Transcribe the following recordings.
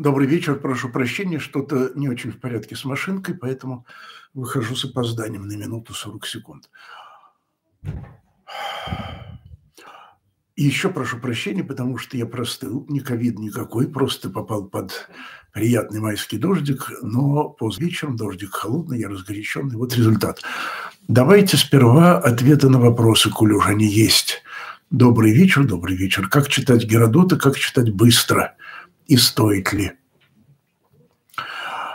Добрый вечер, прошу прощения, что-то не очень в порядке с машинкой, поэтому выхожу с опозданием на минуту 40 секунд. И еще прошу прощения, потому что я простыл, не ковид никакой, просто попал под приятный майский дождик, но поздно вечером дождик холодный, я разгоряченный, вот результат. Давайте сперва ответы на вопросы, коль уже они есть. Добрый вечер, добрый вечер. Как читать Геродота, как читать быстро? И стоит ли.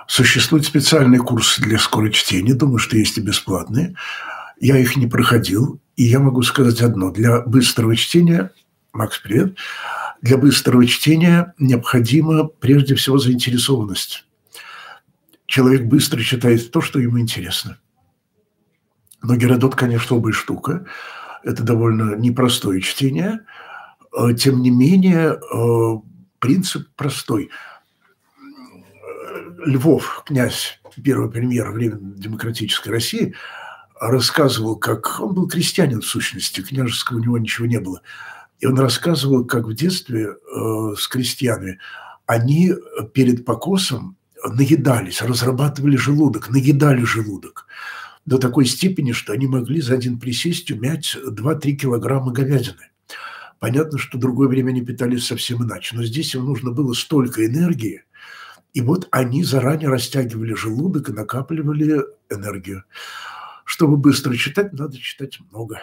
Существуют специальные курсы для скорочтения, думаю, что есть и бесплатные. Я их не проходил, и я могу сказать одно. Для быстрого чтения, Макс, привет, для быстрого чтения необходима прежде всего заинтересованность. Человек быстро читает то, что ему интересно. Но Геродот, конечно, оба штука. Это довольно непростое чтение. Э, тем не менее, э, принцип простой. Львов, князь, первый премьер времен демократической России, рассказывал, как он был крестьянин в сущности, княжеского у него ничего не было. И он рассказывал, как в детстве э, с крестьянами они перед покосом наедались, разрабатывали желудок, наедали желудок до такой степени, что они могли за один присесть умять 2-3 килограмма говядины. Понятно, что другое время они питались совсем иначе, но здесь им нужно было столько энергии, и вот они заранее растягивали желудок и накапливали энергию. Чтобы быстро читать, надо читать много.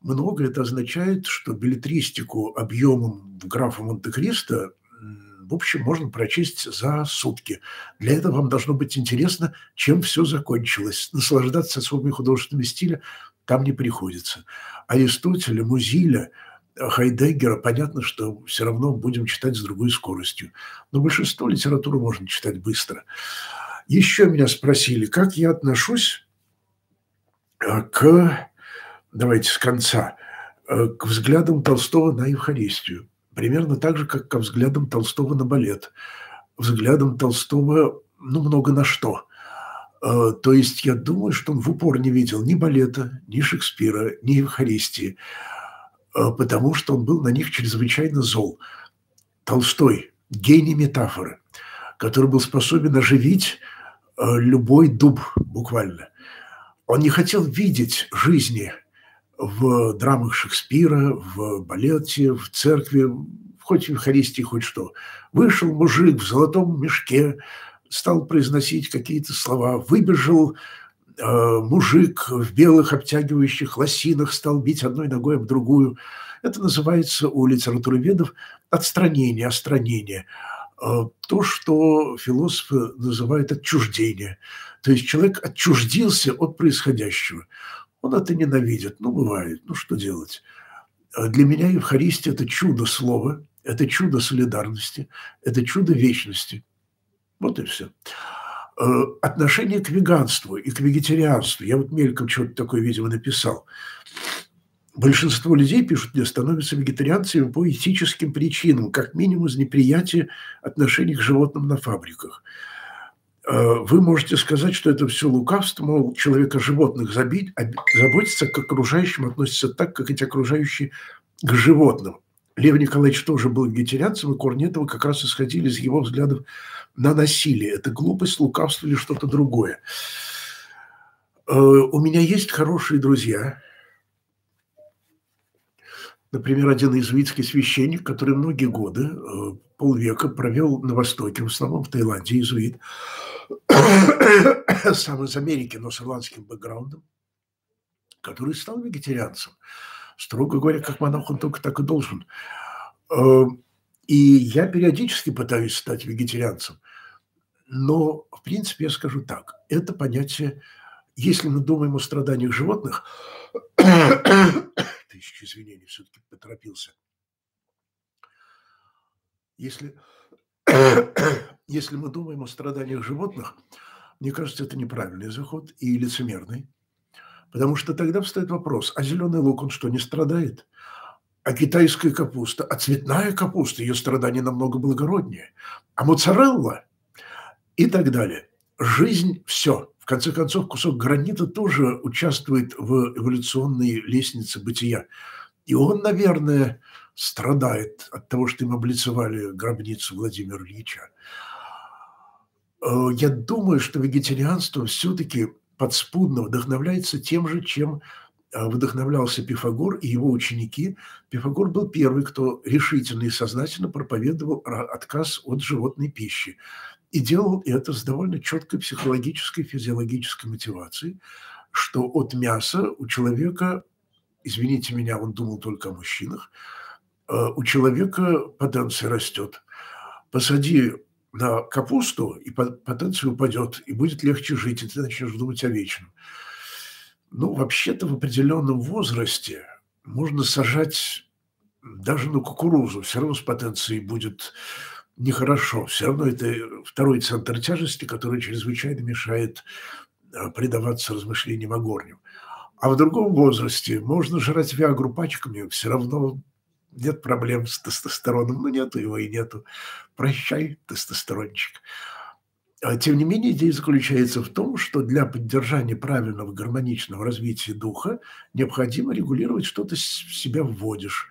Много – это означает, что билетристику объемом графа Монте-Кристо в общем, можно прочесть за сутки. Для этого вам должно быть интересно, чем все закончилось. Наслаждаться особыми художественными стиля там не приходится. Аристотеля, Музиля – Хайдеггера, понятно, что все равно будем читать с другой скоростью. Но большинство литературы можно читать быстро. Еще меня спросили, как я отношусь э, к, давайте с конца, э, к взглядам Толстого на Евхаристию. Примерно так же, как ко взглядам Толстого на балет. Взглядом Толстого, ну, много на что. Э, то есть я думаю, что он в упор не видел ни балета, ни Шекспира, ни Евхаристии. Э, потому что он был на них чрезвычайно зол. Толстой – гений метафоры, который был способен оживить э, любой дуб буквально. Он не хотел видеть жизни в драмах Шекспира, в балете, в церкви, хоть в Евхаристии, хоть что. Вышел мужик в золотом мешке, стал произносить какие-то слова, выбежал мужик в белых обтягивающих лосинах стал бить одной ногой об другую. Это называется у литературоведов отстранение, остранение. Э, то, что философы называют отчуждение. То есть человек отчуждился от происходящего. Он это ненавидит. Ну, бывает. Ну, что делать? Э, для меня Евхаристия – это чудо слова, это чудо солидарности, это чудо вечности. Вот и все. Э, отношение к веганству и к вегетарианству. Я вот мельком что-то такое, видимо, написал. Большинство людей, пишут мне, становятся вегетарианцами по этическим причинам, как минимум из неприятия отношений к животным на фабриках. Э, вы можете сказать, что это все лукавство, мол, человека животных забить, заботиться к окружающим, относится так, как эти окружающие к животным. Лев Николаевич тоже был вегетарианцем, и корни этого как раз исходили из его взглядов на насилие. Это глупость, лукавство или что-то другое. Э, у меня есть хорошие друзья. Например, один иезуитский священник, который многие годы, э, полвека провел на Востоке, в основном в Таиланде, иезуит, сам из Америки, но с ирландским бэкграундом, который стал вегетарианцем. Строго говоря, как монах он только так и должен. И я периодически пытаюсь стать вегетарианцем. Но, в принципе, я скажу так. Это понятие, если мы думаем о страданиях животных, тысячи извинений, все-таки поторопился. Если, если мы думаем о страданиях животных, мне кажется, это неправильный заход и лицемерный. Потому что тогда встает вопрос, а зеленый лук, он что, не страдает? А китайская капуста, а цветная капуста, ее страдания намного благороднее. А моцарелла и так далее. Жизнь – все. В конце концов, кусок гранита тоже участвует в эволюционной лестнице бытия. И он, наверное, страдает от того, что им облицевали гробницу Владимира Ильича. Э, я думаю, что вегетарианство все-таки подспудно вдохновляется тем же, чем вдохновлялся Пифагор и его ученики. Пифагор был первый, кто решительно и сознательно проповедовал отказ от животной пищи. И делал это с довольно четкой психологической, физиологической мотивацией, что от мяса у человека, извините меня, он думал только о мужчинах, э, у человека потенция растет. Посади на капусту, и потенция упадет, и будет легче жить, и ты начнешь думать о вечном. Ну, вообще-то в определенном возрасте можно сажать даже на кукурузу, все равно с потенцией будет нехорошо. Все равно это второй центр тяжести, который чрезвычайно мешает э, предаваться размышлениям о горнем. А в другом возрасте можно жрать виагру пачками, все равно нет проблем с тестостероном. Ну, нету его и нету. Прощай, тестостерончик. А тем не менее, идея заключается в том, что для поддержания правильного гармоничного развития духа необходимо регулировать что-то в себя вводишь.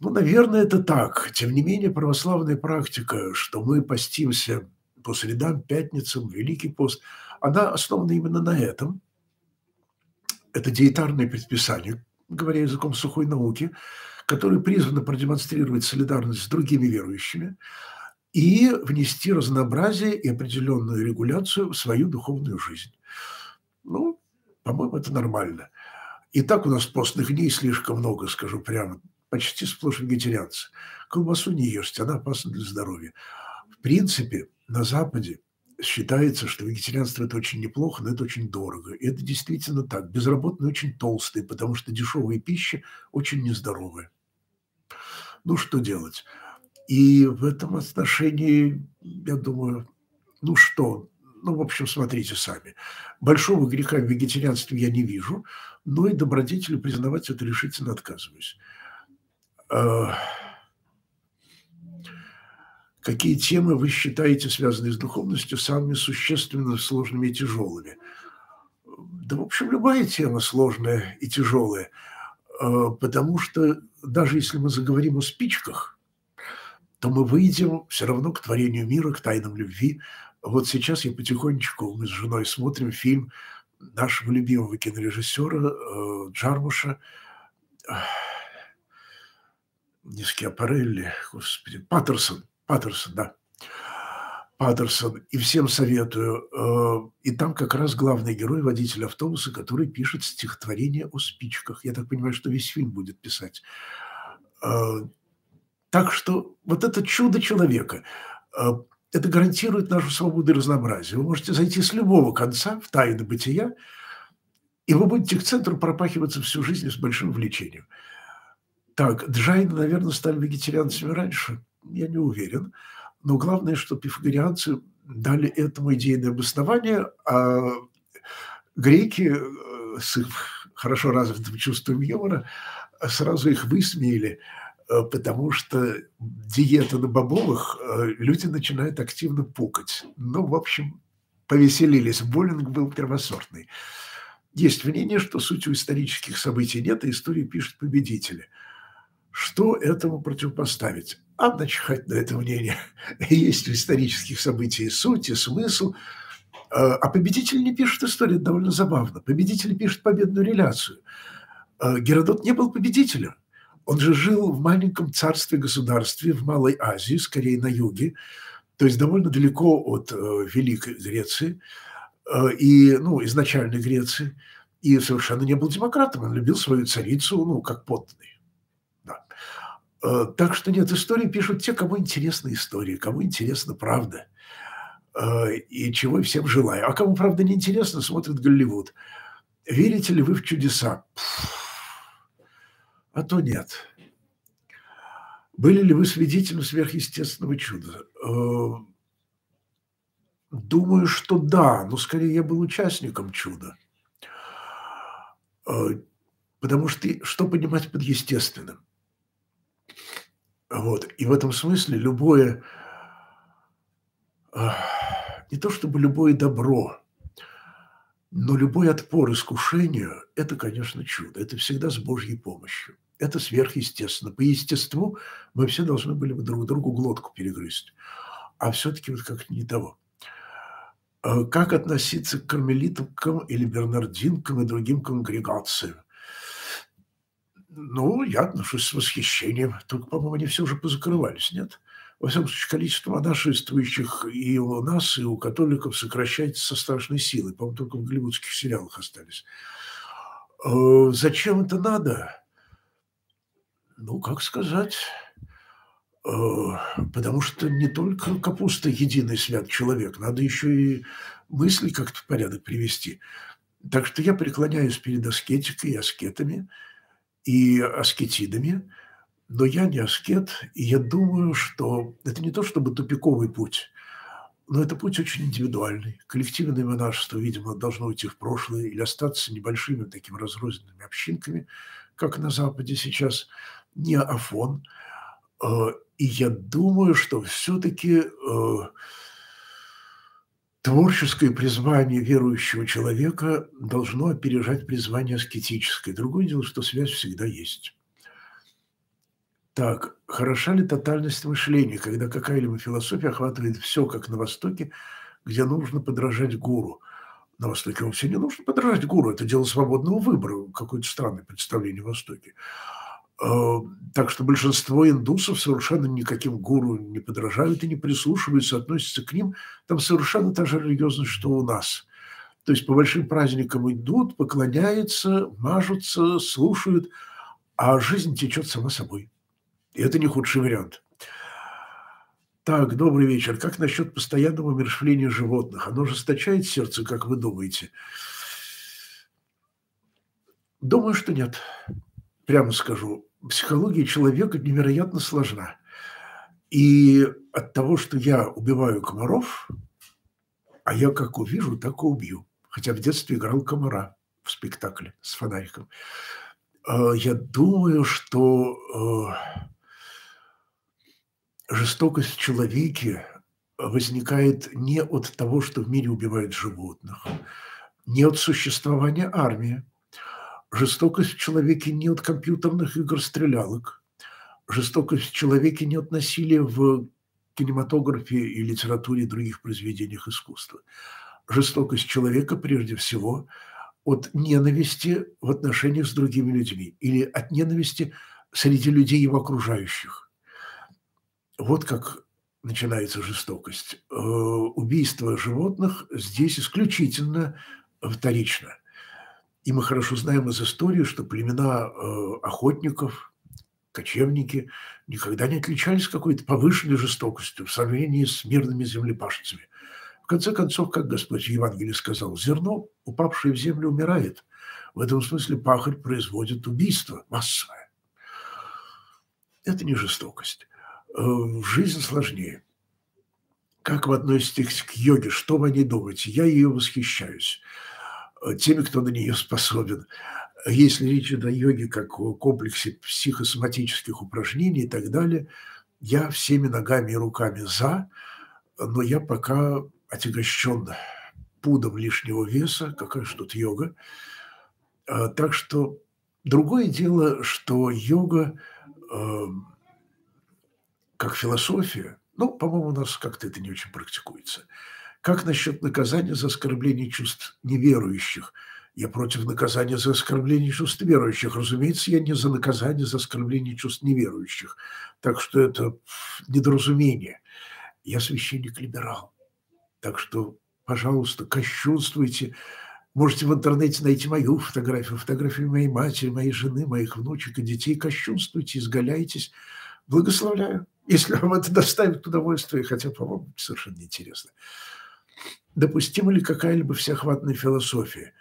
Ну, наверное, это так. Тем не менее, православная практика, что мы постимся по средам, пятницам, Великий пост, она основана именно на этом. Это диетарное предписание, говоря языком сухой науки – которое призвано продемонстрировать солидарность с другими верующими и внести разнообразие и определенную регуляцию в свою духовную жизнь. Ну, по-моему, это нормально. И так у нас постных дней слишком много, скажу прямо. Почти сплошь вегетарианцы. Колбасу не ешьте, она опасна для здоровья. В принципе, на Западе считается, что вегетарианство – это очень неплохо, но это очень дорого. И это действительно так. Безработные очень толстые, потому что дешевая пища очень нездоровая. Ну, что делать? И в этом отношении, я думаю, ну что, ну, в общем, смотрите сами. Большого греха в вегетарианстве я не вижу, но и добродетелю признавать это решительно отказываюсь. А, какие темы вы считаете, связанные с духовностью, самыми существенно сложными и тяжелыми? Да, в общем, любая тема сложная и тяжелая – Э, потому что даже если мы заговорим о спичках, то мы выйдем все равно к творению мира, к тайнам любви. Вот сейчас я потихонечку, мы с женой смотрим фильм нашего любимого кинорежиссера э, Джармуша, не Скиапарелли, господи, Паттерсон, Паттерсон, да, Паттерсон, и всем советую. Э, и там как раз главный герой, водитель автобуса, который пишет стихотворение о спичках. Я так понимаю, что весь фильм будет писать. Так что вот это чудо человека, э, это гарантирует нашу свободу и разнообразие. Вы можете зайти с любого конца в тайны бытия, и вы будете к центру пропахиваться всю жизнь с большим влечением. Так, джайны, наверное, стали вегетарианцами раньше, я не уверен. Но главное, что пифагорианцы дали этому идейное обоснование, а греки э, с их хорошо развитым чувством юмора сразу их высмеяли, потому что диета на бобовых э, люди начинают активно пукать. Ну, в общем, повеселились. Боллинг был первосортный. Есть мнение, что суть у исторических событий нет, и историю пишут победители. Что этому противопоставить? а начихать на это мнение. Есть в исторических событиях суть и смысл. А, а победитель не пишет историю, это довольно забавно. Победитель пишет победную реляцию. Геродот не был победителем. Он же жил в маленьком царстве-государстве в Малой Азии, скорее на юге, то есть довольно далеко от э, Великой Греции э, и, ну, изначальной Греции, и совершенно не был демократом. Он любил свою царицу, ну, как подданный. Э, так что нет, истории пишут те, кому интересна история, кому интересна правда. И чего всем желаю. А кому правда не интересно, смотрит Голливуд. Верите ли вы в чудеса? А то нет. Были ли вы свидетелем сверхъестественного чуда? Э, думаю, что да, но скорее я был участником чуда. Потому что что понимать под естественным? Вот. И в этом смысле любое, не то чтобы любое добро, но любой отпор искушению – это, конечно, чудо. Это всегда с Божьей помощью. Это сверхъестественно. По естеству мы все должны были бы друг другу глотку перегрызть. А все-таки вот как-то не того. А как относиться к кармелитовкам или бернардинкам и другим конгрегациям? Ну, я отношусь с восхищением. Только, по-моему, они все уже позакрывались, нет? Во всяком случае, количество монашествующих и у нас, и у католиков сокращается со страшной силой. По-моему, только в голливудских сериалах остались. Э, зачем это надо? Ну, как сказать? Э, потому что не только капуста единый свят человек, надо еще и мысли как-то в порядок привести. Так что я преклоняюсь перед аскетикой и аскетами – и аскетидами, но я не аскет, и я думаю, что это не то чтобы тупиковый путь, но это путь очень индивидуальный. Коллективное монашество, видимо, должно уйти в прошлое или остаться небольшими такими разрозненными общинками, как на Западе сейчас, не Афон. Э, и я думаю, что все-таки э, Творческое призвание верующего человека должно опережать призвание аскетическое. Другое дело, что связь всегда есть. Так, хороша ли тотальность мышления, когда какая-либо философия охватывает все, как на Востоке, где нужно подражать гуру? На Востоке вообще не нужно подражать гуру, это дело свободного выбора, какое-то странное представление в Востоке. Э, так что большинство индусов совершенно никаким гуру не подражают и не прислушиваются, относятся к ним. Там совершенно та же религиозность, что у нас. То есть по большим праздникам идут, поклоняются, мажутся, слушают, а жизнь течет сама собой. И это не худший вариант. Так, добрый вечер. Как насчет постоянного умершвления животных? Оно жесточает сердце, как вы думаете? Думаю, что нет прямо скажу, психология человека невероятно сложна. И от того, что я убиваю комаров, а я как увижу, так и убью. Хотя в детстве играл комара в спектакле с фонариком. А, я думаю, что а, жестокость в человеке возникает не от того, что в мире убивают животных, не от существования армии, Жестокость в человеке не от компьютерных игр-стрелялок. Жестокость в человеке не от насилия в кинематографе и литературе и других произведениях искусства. Жестокость человека прежде всего от ненависти в отношениях с другими людьми или от ненависти среди людей его окружающих. Вот как начинается жестокость. Э, убийство животных здесь исключительно вторично – и мы хорошо знаем из истории, что племена э, охотников, кочевники никогда не отличались какой-то повышенной жестокостью в сравнении с мирными землепашцами. В конце концов, как Господь в Евангелии сказал, зерно, упавшее в землю, умирает. В этом смысле пахарь производит убийство массовое. Это не жестокость. Э, жизнь сложнее. Как вы относитесь к йоге? Что вы о ней думаете? Я ее восхищаюсь теми, кто на нее способен. Если речь идет о йоге как о комплексе психосоматических упражнений и так далее, я всеми ногами и руками за, но я пока отягощен пудом лишнего веса, какая же тут йога. А, так что другое дело, что йога эм, как философия, ну, по-моему, у нас как-то это не очень практикуется – как насчет наказания за оскорбление чувств неверующих? Я против наказания за оскорбление чувств верующих. Разумеется, я не за наказание за оскорбление чувств неверующих. Так что это недоразумение. Я священник-либерал. Так что, пожалуйста, кощунствуйте. Можете в интернете найти мою фотографию, фотографию моей матери, моей жены, моих внучек и детей. Кощунствуйте, изгаляйтесь. Благословляю. Если вам это доставит удовольствие, хотя, по-моему, совершенно неинтересно допустима ли какая-либо всеохватная философия?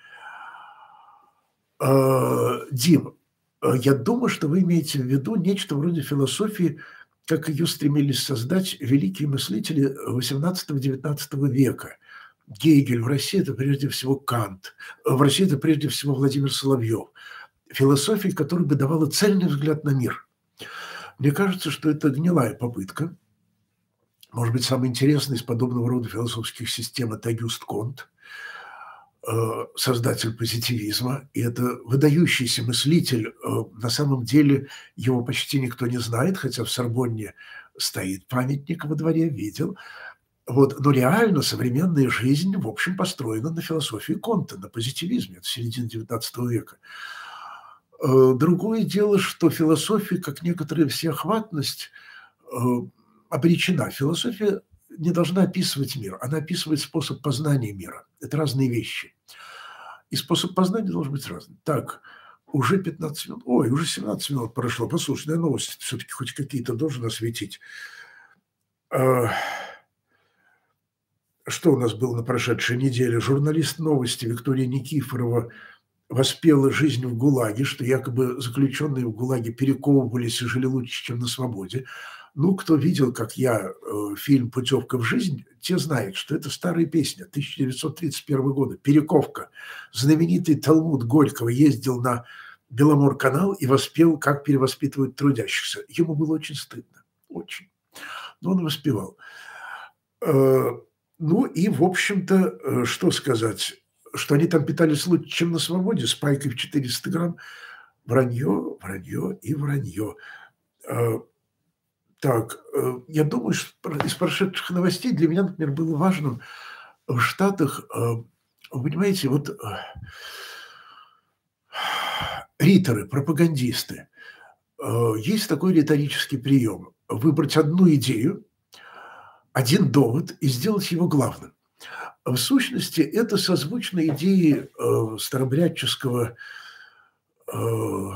А, Дим, а, я думаю, что вы имеете в виду нечто вроде философии, как ее стремились создать великие мыслители XVIII-XIX века. Гегель в России – это прежде всего Кант, в России – это прежде всего Владимир Соловьев. Философия, которая бы давала цельный взгляд на мир. Мне кажется, что это гнилая попытка – может быть, самый интересный из подобного рода философских систем – это Агюст Конт. э, создатель позитивизма, и это выдающийся мыслитель. Э, на самом деле его почти никто не знает, хотя в Сорбонне стоит памятник во дворе, видел. Вот, но реально современная жизнь, в общем, построена на философии Конта, на позитивизме, это середина XIX века. Э, другое дело, что философия, как некоторая всеохватность, обречена. Философия не должна описывать мир, она описывает способ познания мира. Это разные вещи. И способ познания должен быть разный. Так, уже 15 минут, ой, уже 17 минут прошло. Послушай, я новости все-таки хоть какие-то должен осветить. Э, что у нас было на прошедшей неделе? Журналист новости Виктория Никифорова – воспела жизнь в ГУЛАГе, что якобы заключенные в ГУЛАГе перековывались и жили лучше, чем на свободе. Ну, кто видел, как я, э, фильм «Путевка в жизнь», те знают, что это старая песня 1931 года, «Перековка». Знаменитый Талмуд Горького ездил на Беломор-канал и воспел, как перевоспитывают трудящихся. Ему было очень стыдно, очень. Но он воспевал. Э, ну и, в общем-то, э, что сказать, что они там питались лучше, чем на свободе, с в 400 грамм. Вранье, вранье и вранье. Так, э, я думаю, что из прошедших новостей для меня, например, было важным в Штатах, э, вы понимаете, вот э, риторы, пропагандисты, есть такой риторический прием. Выбрать одну идею, один довод и сделать его главным. В сущности, это созвучно идее э, старобрядческого э,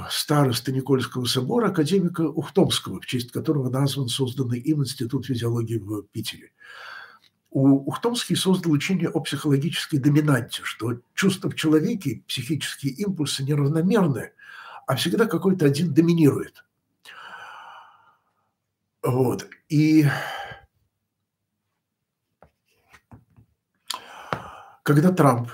староста Никольского собора академика Ухтомского, в честь которого назван созданный им Институт физиологии в Питере. У Ухтомский создал учение о психологической доминанте, что чувства в человеке, психические импульсы неравномерны, а всегда какой-то один доминирует. Вот. И когда Трамп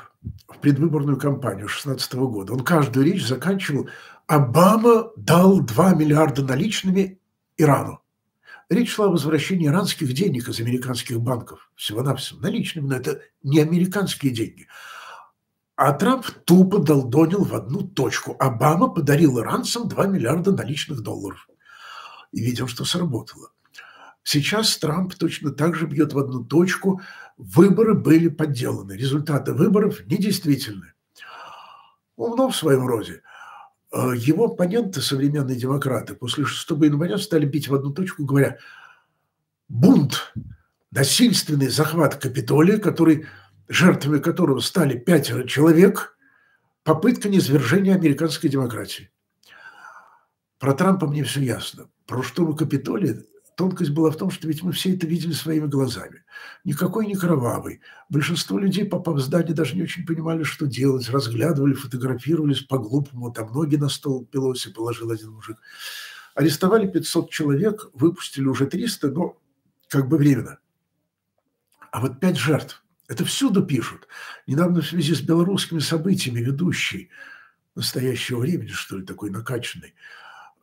предвыборную кампанию 2016 года, он каждую речь заканчивал «Обама дал 2 миллиарда наличными Ирану». Речь шла о возвращении иранских денег из американских банков. Всего-навсего наличными, но это не американские деньги. А Трамп тупо долдонил в одну точку. Обама подарил иранцам 2 миллиарда наличных долларов. И видим, что сработало. Сейчас Трамп точно так же бьет в одну точку. Выборы были подделаны. Результаты выборов недействительны. Умно в своем роде. А его оппоненты, современные демократы, после 6 января стали бить в одну точку, говоря, бунт, насильственный захват Капитолия, который, жертвами которого стали пятеро человек, попытка низвержения американской демократии. Про Трампа мне все ясно. Про штурм Капитолия Тонкость была в том, что ведь мы все это видели своими глазами. Никакой не кровавый. Большинство людей, попав в здание, даже не очень понимали, что делать. Разглядывали, фотографировались по-глупому. Там ноги на стол Пелоси положил один мужик. Арестовали 500 человек, выпустили уже 300, но как бы временно. А вот пять жертв. Это всюду пишут. Недавно в связи с белорусскими событиями ведущий настоящего времени, что ли, такой накачанный,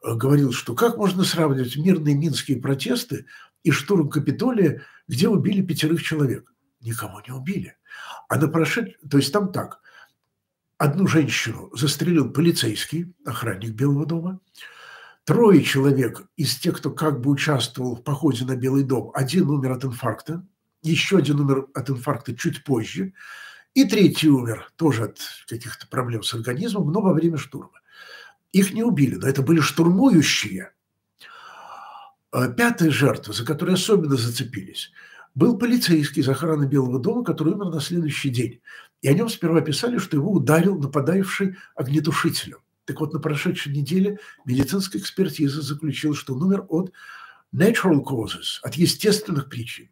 говорил, что как можно сравнивать мирные минские протесты и штурм Капитолия, где убили пятерых человек? Никого не убили. А на прошед... То есть там так. Одну женщину застрелил полицейский, охранник Белого дома. Трое человек из тех, кто как бы участвовал в походе на Белый дом, один умер от инфаркта, еще один умер от инфаркта чуть позже, и третий умер тоже от каких-то проблем с организмом, но во время штурма. Их не убили, но это были штурмующие. А пятая жертва, за которой особенно зацепились, был полицейский из охраны Белого дома, который умер на следующий день. И о нем сперва писали, что его ударил нападающий огнетушителем. Так вот, на прошедшей неделе медицинская экспертиза заключила, что он умер от natural causes, от естественных причин.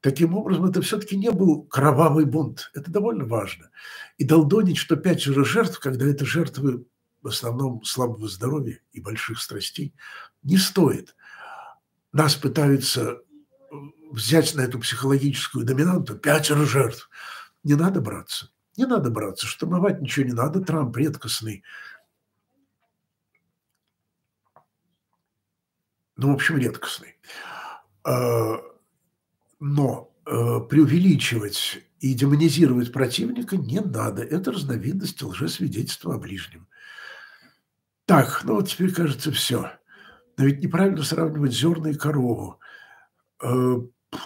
Таким образом, это все-таки не был кровавый бунт. Это довольно важно. И долдонить, что пять уже жертв, когда это жертвы в основном слабого здоровья и больших страстей, не стоит. Нас пытаются э, взять на эту психологическую доминанту пятеро жертв. Не надо браться. Не надо браться. Штурмовать ничего не надо. Трамп редкостный. Ну, в общем, редкостный. А, но э, преувеличивать и демонизировать противника не надо. Это разновидность лжесвидетельства о ближнем. Так, ну вот теперь кажется все. Но ведь неправильно сравнивать зерна и корову. Э,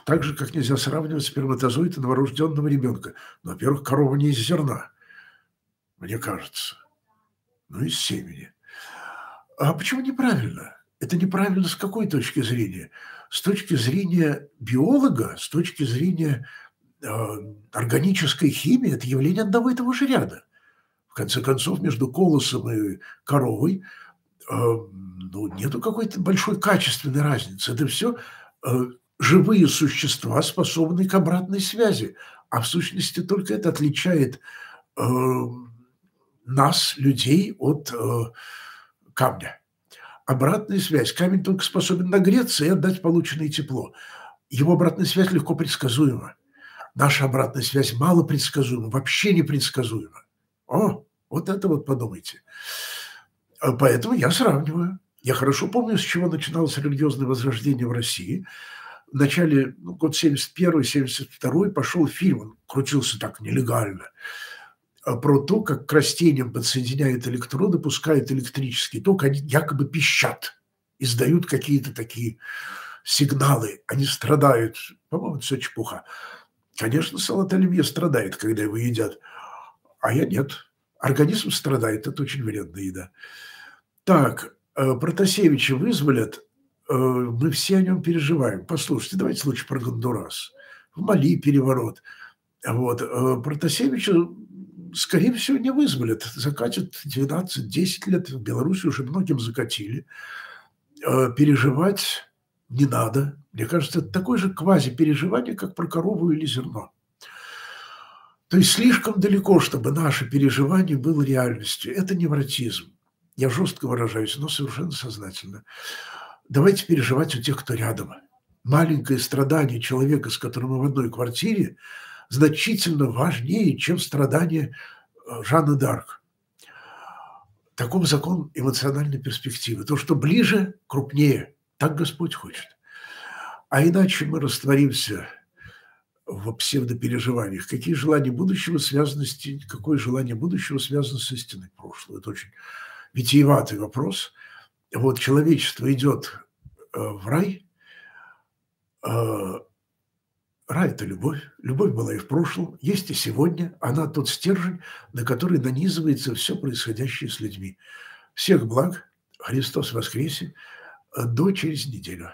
так же, как нельзя сравнивать сперматозоид и новорожденного ребенка. Но, во-первых, корова не из зерна, мне кажется. Ну, из семени. А почему неправильно? Это неправильно с какой точки зрения? С точки зрения биолога, с точки зрения э, органической химии, это явление одного и того же ряда. В конце концов, между колосом и коровой э, ну, нету какой-то большой качественной разницы. Это все э, живые существа, способные к обратной связи. А в сущности только это отличает э, нас, людей, от камня. Обратная связь. Камень только способен нагреться и отдать полученное тепло. Его обратная связь легко предсказуема. Наша обратная связь мало предсказуема, вообще не предсказуема. О, вот это вот подумайте. А поэтому я сравниваю. Я хорошо помню, с чего начиналось религиозное возрождение в России. В начале, ну, год 71-72 пошел фильм, он крутился так нелегально – а, про то, как к растениям подсоединяют электроды, пускают электрический ток, они якобы пищат, издают какие-то такие сигналы, они страдают. По-моему, это все чепуха. Конечно, салат оливье страдает, когда его едят, а я нет. Организм страдает, это очень вредная еда. Так, э, Протасевича вызволят, э, мы все о нем переживаем. Послушайте, давайте лучше про Гондурас. В Мали переворот. Вот. Э, Протасевича скорее всего, не вызволят. Закатят 12-10 лет. В Беларуси уже многим закатили. Переживать не надо. Мне кажется, это такое же квази-переживание, как про корову или зерно. То есть слишком далеко, чтобы наше переживание было реальностью. Это невротизм. Я жестко выражаюсь, но совершенно сознательно. Давайте переживать у тех, кто рядом. Маленькое страдание человека, с которым мы в одной квартире – значительно важнее, чем страдания э, Жанны Дарк. Таков закон эмоциональной перспективы. То, что ближе, крупнее. Так Господь хочет. А иначе мы растворимся в псевдопереживаниях. Какие желания будущего связаны с... Какое желание будущего связано с истиной прошлого? Это очень витиеватый вопрос. Вот человечество идет э, в рай, э, Рай – это любовь. Любовь была и в прошлом, есть и сегодня. Она тот стержень, на который нанизывается все происходящее с людьми. Всех благ. Христос воскресе. До через неделю.